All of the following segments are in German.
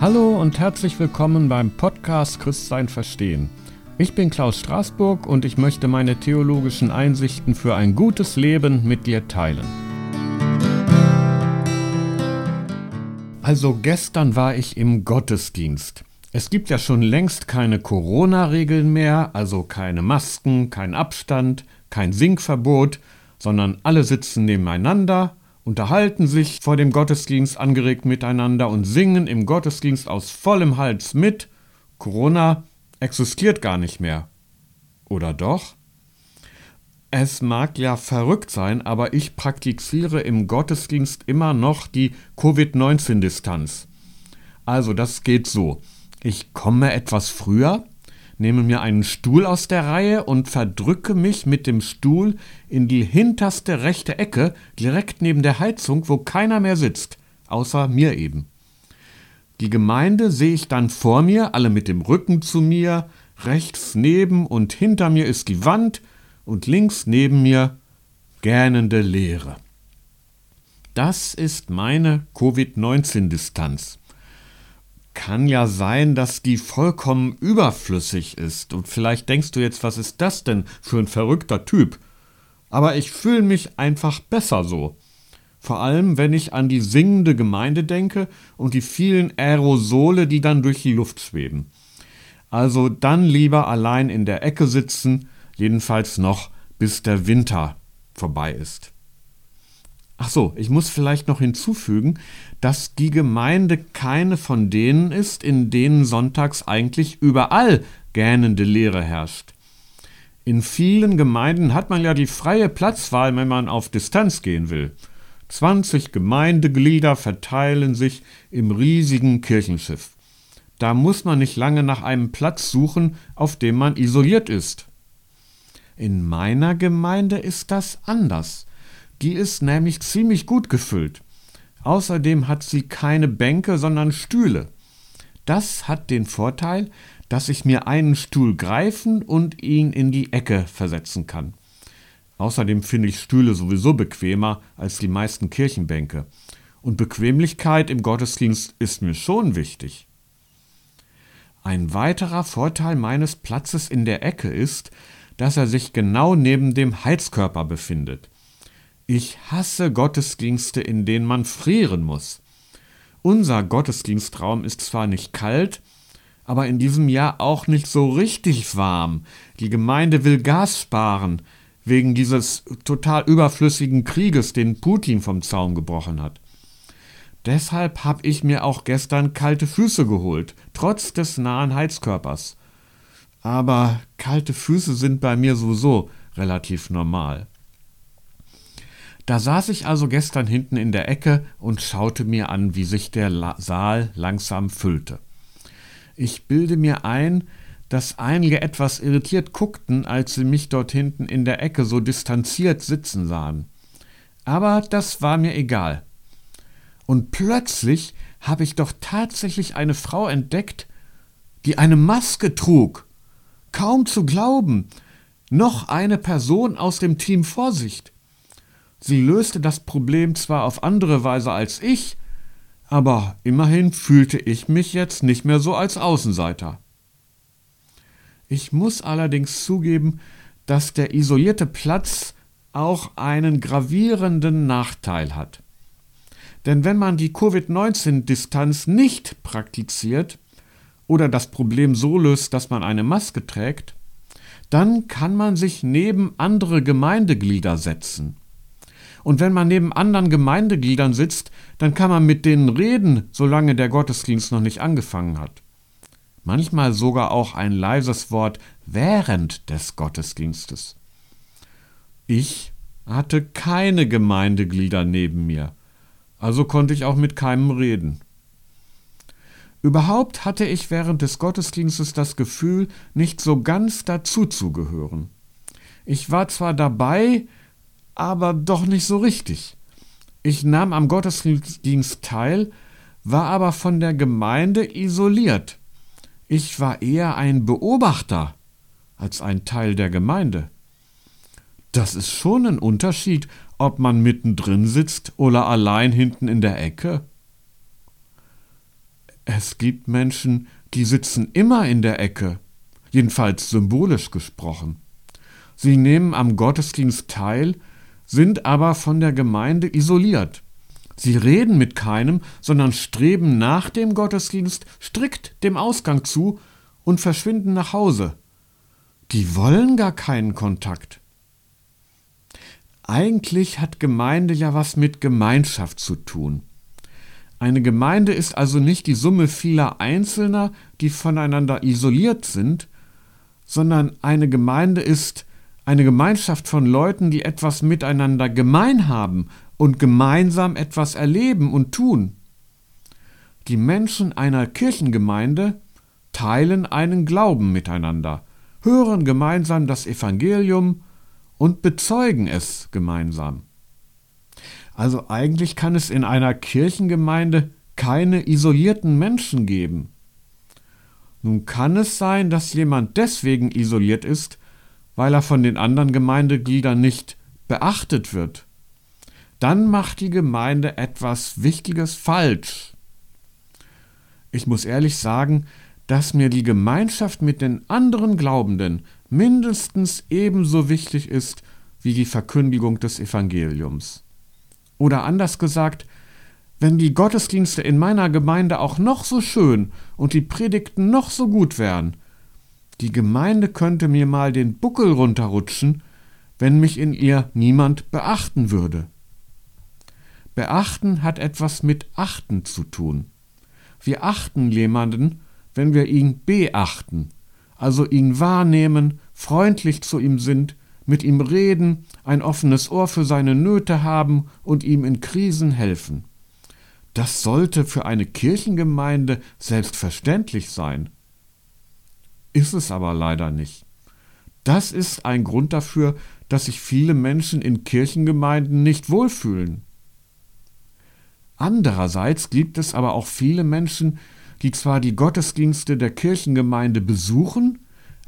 Hallo und herzlich willkommen beim Podcast Christsein verstehen. Ich bin Klaus Straßburg und ich möchte meine theologischen Einsichten für ein gutes Leben mit dir teilen. Also gestern war ich im Gottesdienst. Es gibt ja schon längst keine Corona-Regeln mehr, also keine Masken, kein Abstand, kein Sinkverbot, sondern alle sitzen nebeneinander, unterhalten sich vor dem Gottesdienst angeregt miteinander und singen im Gottesdienst aus vollem Hals mit. Corona existiert gar nicht mehr. Oder doch? Es mag ja verrückt sein, aber ich praktiziere im Gottesdienst immer noch die Covid-19-Distanz. Also das geht so. Ich komme etwas früher, nehme mir einen Stuhl aus der Reihe und verdrücke mich mit dem Stuhl in die hinterste rechte Ecke, direkt neben der Heizung, wo keiner mehr sitzt, außer mir eben. Die Gemeinde sehe ich dann vor mir, alle mit dem Rücken zu mir, rechts neben und hinter mir ist die Wand und links neben mir gähnende Leere. Das ist meine Covid-19-Distanz kann ja sein, dass die vollkommen überflüssig ist. Und vielleicht denkst du jetzt, was ist das denn für ein verrückter Typ? Aber ich fühle mich einfach besser so. Vor allem, wenn ich an die singende Gemeinde denke und die vielen Aerosole, die dann durch die Luft schweben. Also dann lieber allein in der Ecke sitzen, jedenfalls noch bis der Winter vorbei ist. Ach so, ich muss vielleicht noch hinzufügen, dass die Gemeinde keine von denen ist, in denen sonntags eigentlich überall gähnende Leere herrscht. In vielen Gemeinden hat man ja die freie Platzwahl, wenn man auf Distanz gehen will. 20 Gemeindeglieder verteilen sich im riesigen Kirchenschiff. Da muss man nicht lange nach einem Platz suchen, auf dem man isoliert ist. In meiner Gemeinde ist das anders. Die ist nämlich ziemlich gut gefüllt. Außerdem hat sie keine Bänke, sondern Stühle. Das hat den Vorteil, dass ich mir einen Stuhl greifen und ihn in die Ecke versetzen kann. Außerdem finde ich Stühle sowieso bequemer als die meisten Kirchenbänke. Und Bequemlichkeit im Gottesdienst ist mir schon wichtig. Ein weiterer Vorteil meines Platzes in der Ecke ist, dass er sich genau neben dem Heizkörper befindet. Ich hasse Gottesdienste, in denen man frieren muss. Unser Gottesdienstraum ist zwar nicht kalt, aber in diesem Jahr auch nicht so richtig warm. Die Gemeinde will Gas sparen, wegen dieses total überflüssigen Krieges, den Putin vom Zaun gebrochen hat. Deshalb habe ich mir auch gestern kalte Füße geholt, trotz des nahen Heizkörpers. Aber kalte Füße sind bei mir sowieso relativ normal. Da saß ich also gestern hinten in der Ecke und schaute mir an, wie sich der La Saal langsam füllte. Ich bilde mir ein, dass einige etwas irritiert guckten, als sie mich dort hinten in der Ecke so distanziert sitzen sahen. Aber das war mir egal. Und plötzlich habe ich doch tatsächlich eine Frau entdeckt, die eine Maske trug. Kaum zu glauben. Noch eine Person aus dem Team Vorsicht. Sie löste das Problem zwar auf andere Weise als ich, aber immerhin fühlte ich mich jetzt nicht mehr so als Außenseiter. Ich muss allerdings zugeben, dass der isolierte Platz auch einen gravierenden Nachteil hat. Denn wenn man die Covid-19-Distanz nicht praktiziert oder das Problem so löst, dass man eine Maske trägt, dann kann man sich neben andere Gemeindeglieder setzen. Und wenn man neben anderen Gemeindegliedern sitzt, dann kann man mit denen reden, solange der Gottesdienst noch nicht angefangen hat. Manchmal sogar auch ein leises Wort während des Gottesdienstes. Ich hatte keine Gemeindeglieder neben mir, also konnte ich auch mit keinem reden. Überhaupt hatte ich während des Gottesdienstes das Gefühl, nicht so ganz dazuzugehören. Ich war zwar dabei, aber doch nicht so richtig. Ich nahm am Gottesdienst teil, war aber von der Gemeinde isoliert. Ich war eher ein Beobachter als ein Teil der Gemeinde. Das ist schon ein Unterschied, ob man mittendrin sitzt oder allein hinten in der Ecke. Es gibt Menschen, die sitzen immer in der Ecke, jedenfalls symbolisch gesprochen. Sie nehmen am Gottesdienst teil, sind aber von der Gemeinde isoliert. Sie reden mit keinem, sondern streben nach dem Gottesdienst strikt dem Ausgang zu und verschwinden nach Hause. Die wollen gar keinen Kontakt. Eigentlich hat Gemeinde ja was mit Gemeinschaft zu tun. Eine Gemeinde ist also nicht die Summe vieler Einzelner, die voneinander isoliert sind, sondern eine Gemeinde ist eine Gemeinschaft von Leuten, die etwas miteinander gemein haben und gemeinsam etwas erleben und tun. Die Menschen einer Kirchengemeinde teilen einen Glauben miteinander, hören gemeinsam das Evangelium und bezeugen es gemeinsam. Also eigentlich kann es in einer Kirchengemeinde keine isolierten Menschen geben. Nun kann es sein, dass jemand deswegen isoliert ist, weil er von den anderen Gemeindegliedern nicht beachtet wird. Dann macht die Gemeinde etwas Wichtiges falsch. Ich muss ehrlich sagen, dass mir die Gemeinschaft mit den anderen Glaubenden mindestens ebenso wichtig ist wie die Verkündigung des Evangeliums. Oder anders gesagt, wenn die Gottesdienste in meiner Gemeinde auch noch so schön und die Predigten noch so gut wären, die Gemeinde könnte mir mal den Buckel runterrutschen, wenn mich in ihr niemand beachten würde. Beachten hat etwas mit achten zu tun. Wir achten jemanden, wenn wir ihn beachten, also ihn wahrnehmen, freundlich zu ihm sind, mit ihm reden, ein offenes Ohr für seine Nöte haben und ihm in Krisen helfen. Das sollte für eine Kirchengemeinde selbstverständlich sein. Ist es aber leider nicht. Das ist ein Grund dafür, dass sich viele Menschen in Kirchengemeinden nicht wohlfühlen. Andererseits gibt es aber auch viele Menschen, die zwar die Gottesdienste der Kirchengemeinde besuchen,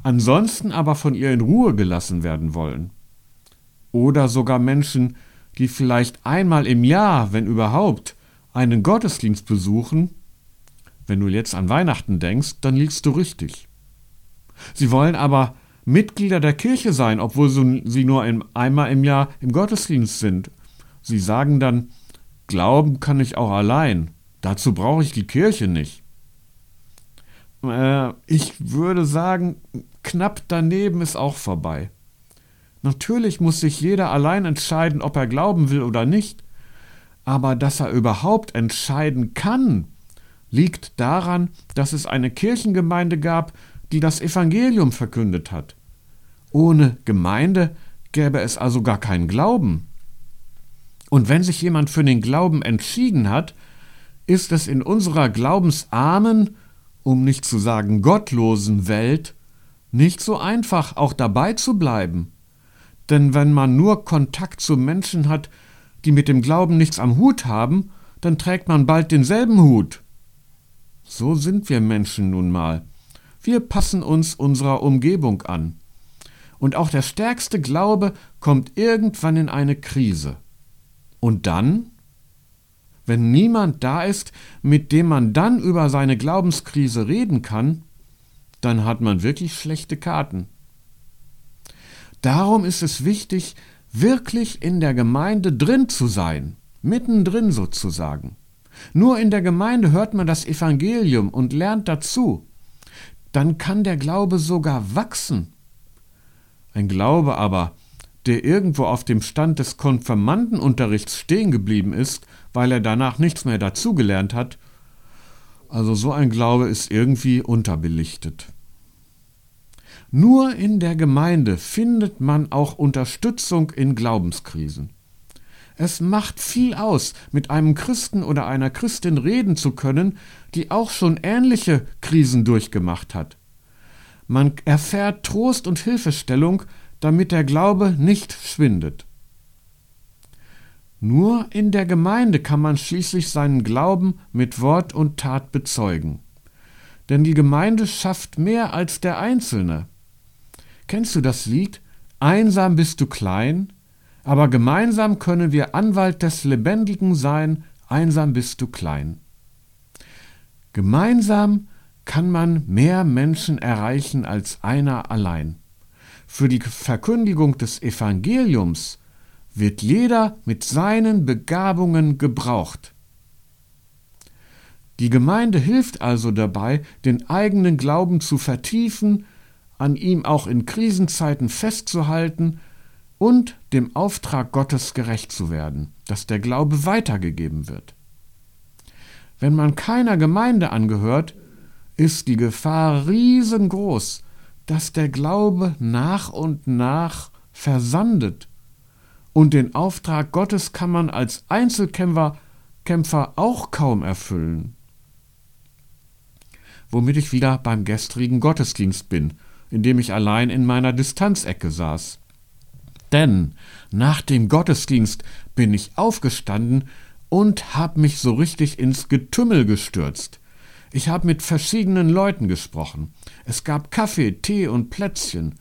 ansonsten aber von ihr in Ruhe gelassen werden wollen. Oder sogar Menschen, die vielleicht einmal im Jahr, wenn überhaupt, einen Gottesdienst besuchen, wenn du jetzt an Weihnachten denkst, dann liegst du richtig. Sie wollen aber Mitglieder der Kirche sein, obwohl sie nur einmal im Jahr im Gottesdienst sind. Sie sagen dann, Glauben kann ich auch allein. Dazu brauche ich die Kirche nicht. Äh, ich würde sagen, knapp daneben ist auch vorbei. Natürlich muss sich jeder allein entscheiden, ob er glauben will oder nicht, aber dass er überhaupt entscheiden kann, liegt daran, dass es eine Kirchengemeinde gab, die das Evangelium verkündet hat. Ohne Gemeinde gäbe es also gar keinen Glauben. Und wenn sich jemand für den Glauben entschieden hat, ist es in unserer glaubensarmen um nicht zu sagen gottlosen Welt nicht so einfach, auch dabei zu bleiben. Denn wenn man nur Kontakt zu Menschen hat, die mit dem Glauben nichts am Hut haben, dann trägt man bald denselben Hut. So sind wir Menschen nun mal. Wir passen uns unserer Umgebung an. Und auch der stärkste Glaube kommt irgendwann in eine Krise. Und dann? Wenn niemand da ist, mit dem man dann über seine Glaubenskrise reden kann, dann hat man wirklich schlechte Karten. Darum ist es wichtig, wirklich in der Gemeinde drin zu sein, mittendrin sozusagen. Nur in der Gemeinde hört man das Evangelium und lernt dazu. Dann kann der Glaube sogar wachsen. Ein Glaube aber, der irgendwo auf dem Stand des Konfirmandenunterrichts stehen geblieben ist, weil er danach nichts mehr dazugelernt hat, also so ein Glaube ist irgendwie unterbelichtet. Nur in der Gemeinde findet man auch Unterstützung in Glaubenskrisen. Es macht viel aus, mit einem Christen oder einer Christin reden zu können, die auch schon ähnliche Krisen durchgemacht hat. Man erfährt Trost und Hilfestellung, damit der Glaube nicht schwindet. Nur in der Gemeinde kann man schließlich seinen Glauben mit Wort und Tat bezeugen. Denn die Gemeinde schafft mehr als der Einzelne. Kennst du das Lied? Einsam bist du klein, aber gemeinsam können wir Anwalt des Lebendigen sein, einsam bist du klein. Gemeinsam kann man mehr Menschen erreichen als einer allein. Für die Verkündigung des Evangeliums wird jeder mit seinen Begabungen gebraucht. Die Gemeinde hilft also dabei, den eigenen Glauben zu vertiefen, an ihm auch in Krisenzeiten festzuhalten und dem Auftrag Gottes gerecht zu werden, dass der Glaube weitergegeben wird. Wenn man keiner Gemeinde angehört, ist die Gefahr riesengroß, dass der Glaube nach und nach versandet. Und den Auftrag Gottes kann man als Einzelkämpfer Kämpfer auch kaum erfüllen. Womit ich wieder beim gestrigen Gottesdienst bin, in dem ich allein in meiner Distanzecke saß. Denn nach dem Gottesdienst bin ich aufgestanden und hab mich so richtig ins Getümmel gestürzt. Ich habe mit verschiedenen Leuten gesprochen. Es gab Kaffee, Tee und Plätzchen.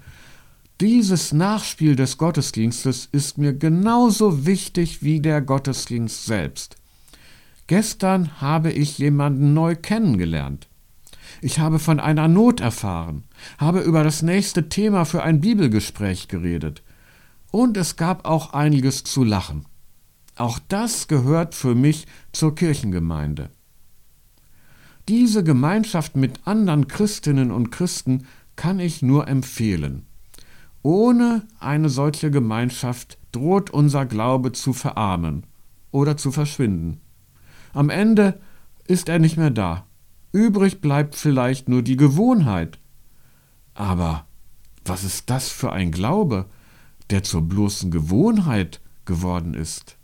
Dieses Nachspiel des Gottesdienstes ist mir genauso wichtig wie der Gottesdienst selbst. Gestern habe ich jemanden neu kennengelernt. Ich habe von einer Not erfahren, habe über das nächste Thema für ein Bibelgespräch geredet. Und es gab auch einiges zu lachen. Auch das gehört für mich zur Kirchengemeinde. Diese Gemeinschaft mit anderen Christinnen und Christen kann ich nur empfehlen. Ohne eine solche Gemeinschaft droht unser Glaube zu verarmen oder zu verschwinden. Am Ende ist er nicht mehr da. Übrig bleibt vielleicht nur die Gewohnheit. Aber was ist das für ein Glaube, der zur bloßen Gewohnheit geworden ist?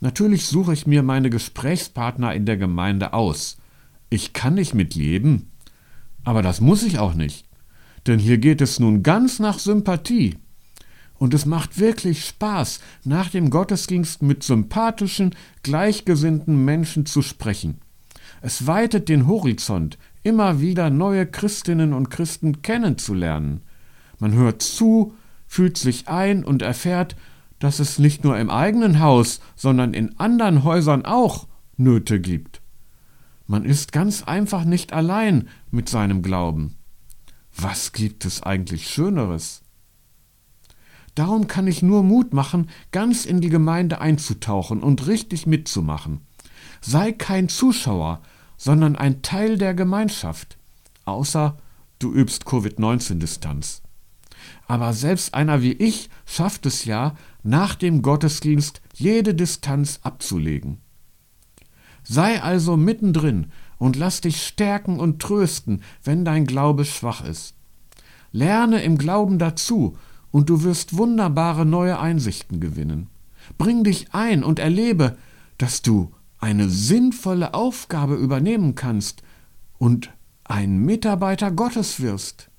Natürlich suche ich mir meine Gesprächspartner in der Gemeinde aus. Ich kann nicht mitleben, aber das muss ich auch nicht. Denn hier geht es nun ganz nach Sympathie. Und es macht wirklich Spaß, nach dem Gottesdienst mit sympathischen, gleichgesinnten Menschen zu sprechen. Es weitet den Horizont, immer wieder neue Christinnen und Christen kennenzulernen. Man hört zu, fühlt sich ein und erfährt, dass es nicht nur im eigenen Haus, sondern in anderen Häusern auch Nöte gibt. Man ist ganz einfach nicht allein mit seinem Glauben. Was gibt es eigentlich Schöneres? Darum kann ich nur Mut machen, ganz in die Gemeinde einzutauchen und richtig mitzumachen. Sei kein Zuschauer, sondern ein Teil der Gemeinschaft. Außer du übst Covid-19-Distanz. Aber selbst einer wie ich schafft es ja, nach dem Gottesdienst jede Distanz abzulegen. Sei also mittendrin und lass dich stärken und trösten, wenn dein Glaube schwach ist. Lerne im Glauben dazu und du wirst wunderbare neue Einsichten gewinnen. Bring dich ein und erlebe, dass du eine sinnvolle Aufgabe übernehmen kannst und ein Mitarbeiter Gottes wirst.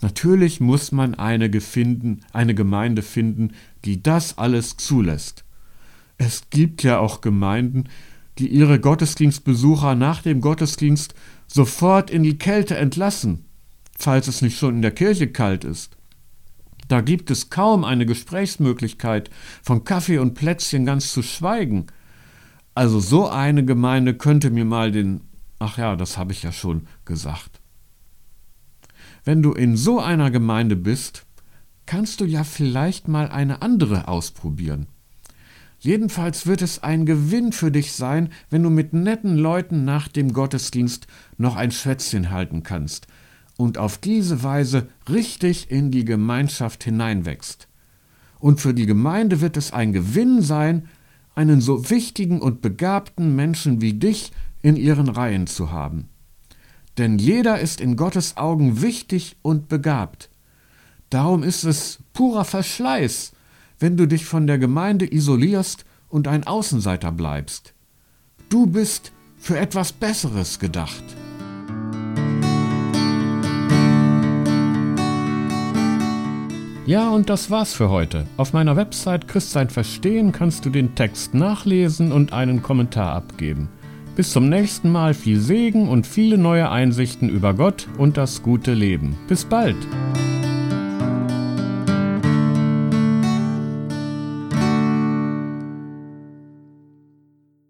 Natürlich muss man eine, gefinden, eine Gemeinde finden, die das alles zulässt. Es gibt ja auch Gemeinden, die ihre Gottesdienstbesucher nach dem Gottesdienst sofort in die Kälte entlassen, falls es nicht schon in der Kirche kalt ist. Da gibt es kaum eine Gesprächsmöglichkeit, von Kaffee und Plätzchen ganz zu schweigen. Also so eine Gemeinde könnte mir mal den. Ach ja, das habe ich ja schon gesagt. Wenn du in so einer Gemeinde bist, kannst du ja vielleicht mal eine andere ausprobieren. Jedenfalls wird es ein Gewinn für dich sein, wenn du mit netten Leuten nach dem Gottesdienst noch ein Schwätzchen halten kannst, und auf diese Weise richtig in die Gemeinschaft hineinwächst. Und für die Gemeinde wird es ein Gewinn sein, einen so wichtigen und begabten Menschen wie dich in ihren Reihen zu haben. Denn jeder ist in Gottes Augen wichtig und begabt. Darum ist es purer Verschleiß, wenn du dich von der Gemeinde isolierst und ein Außenseiter bleibst. Du bist für etwas Besseres gedacht. Ja, und das war's für heute. Auf meiner Website Christsein Verstehen kannst du den Text nachlesen und einen Kommentar abgeben. Bis zum nächsten Mal viel Segen und viele neue Einsichten über Gott und das gute Leben. Bis bald!